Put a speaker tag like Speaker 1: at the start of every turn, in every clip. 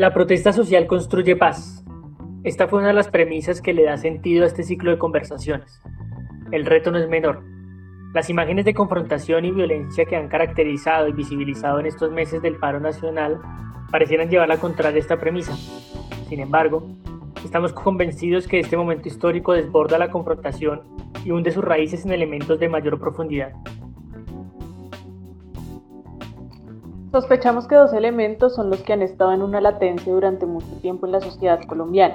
Speaker 1: La protesta social construye paz. Esta fue una de las premisas que le da sentido a este ciclo de conversaciones. El reto no es menor. Las imágenes de confrontación y violencia que han caracterizado y visibilizado en estos meses del paro nacional parecieran llevar la contraria esta premisa. Sin embargo, estamos convencidos que este momento histórico desborda la confrontación y hunde sus raíces en elementos de mayor profundidad.
Speaker 2: Sospechamos que dos elementos son los que han estado en una latencia durante mucho tiempo en la sociedad colombiana.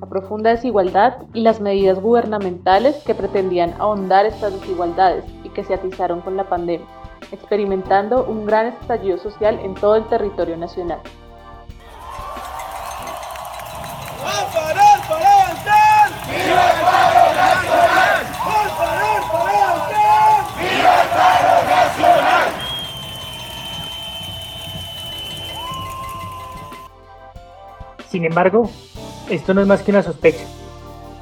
Speaker 2: La profunda desigualdad y las medidas gubernamentales que pretendían ahondar estas desigualdades y que se atizaron con la pandemia, experimentando un gran estallido social en todo el territorio nacional.
Speaker 1: Sin embargo, esto no es más que una sospecha.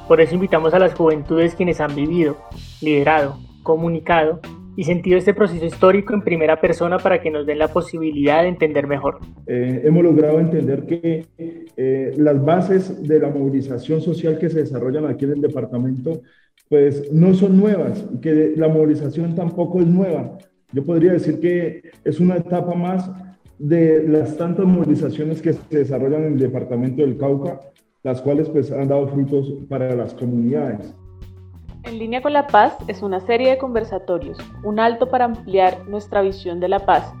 Speaker 1: Por eso invitamos a las juventudes quienes han vivido, liderado, comunicado y sentido este proceso histórico en primera persona para que nos den la posibilidad de entender mejor.
Speaker 3: Eh, hemos logrado entender que eh, las bases de la movilización social que se desarrollan aquí en el departamento pues no son nuevas, que la movilización tampoco es nueva. Yo podría decir que es una etapa más de las tantas movilizaciones que se desarrollan en el departamento del Cauca, las cuales pues han dado frutos para las comunidades.
Speaker 2: En línea con la paz es una serie de conversatorios, un alto para ampliar nuestra visión de la paz,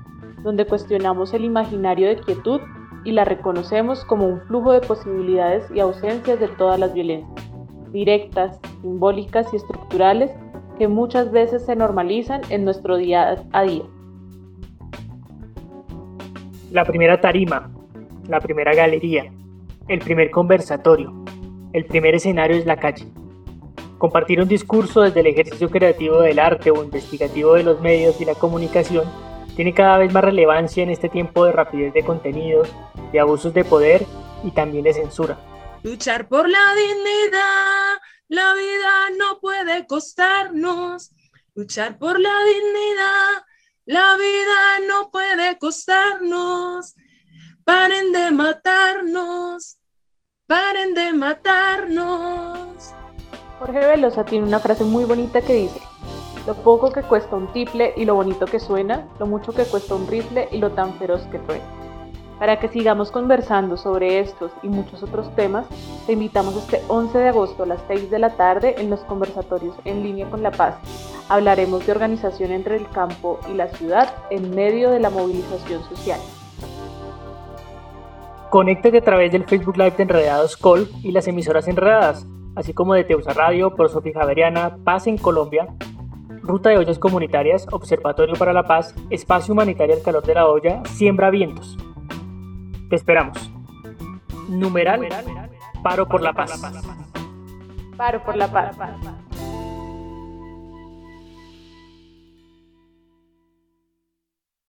Speaker 2: donde cuestionamos el imaginario de quietud y la reconocemos como un flujo de posibilidades y ausencias de todas las violencias, directas, simbólicas y estructurales que muchas veces se normalizan en nuestro día a día
Speaker 1: la primera tarima, la primera galería, el primer conversatorio, el primer escenario es la calle. Compartir un discurso desde el ejercicio creativo del arte o investigativo de los medios y la comunicación tiene cada vez más relevancia en este tiempo de rapidez de contenidos, de abusos de poder y también de censura.
Speaker 4: Luchar por la dignidad, la vida no puede costarnos. Luchar por la dignidad, la vida no puede costarnos. Paren de matarnos. Paren de matarnos.
Speaker 2: Jorge Velosa tiene una frase muy bonita que dice, lo poco que cuesta un tiple y lo bonito que suena, lo mucho que cuesta un rifle y lo tan feroz que truena. Para que sigamos conversando sobre estos y muchos otros temas, te invitamos este 11 de agosto a las 6 de la tarde en los conversatorios en línea con La Paz. Hablaremos de organización entre el campo y la ciudad en medio de la movilización social.
Speaker 1: Conéctate a través del Facebook Live de Enredados Col y las emisoras enredadas, así como de Teusa Radio, por Sofía Javeriana, Paz en Colombia, Ruta de Ollas Comunitarias, Observatorio para la Paz, Espacio Humanitario al Calor de la Olla, Siembra Vientos. Esperamos. Numeral, paro por la paz.
Speaker 2: Paro por la paz.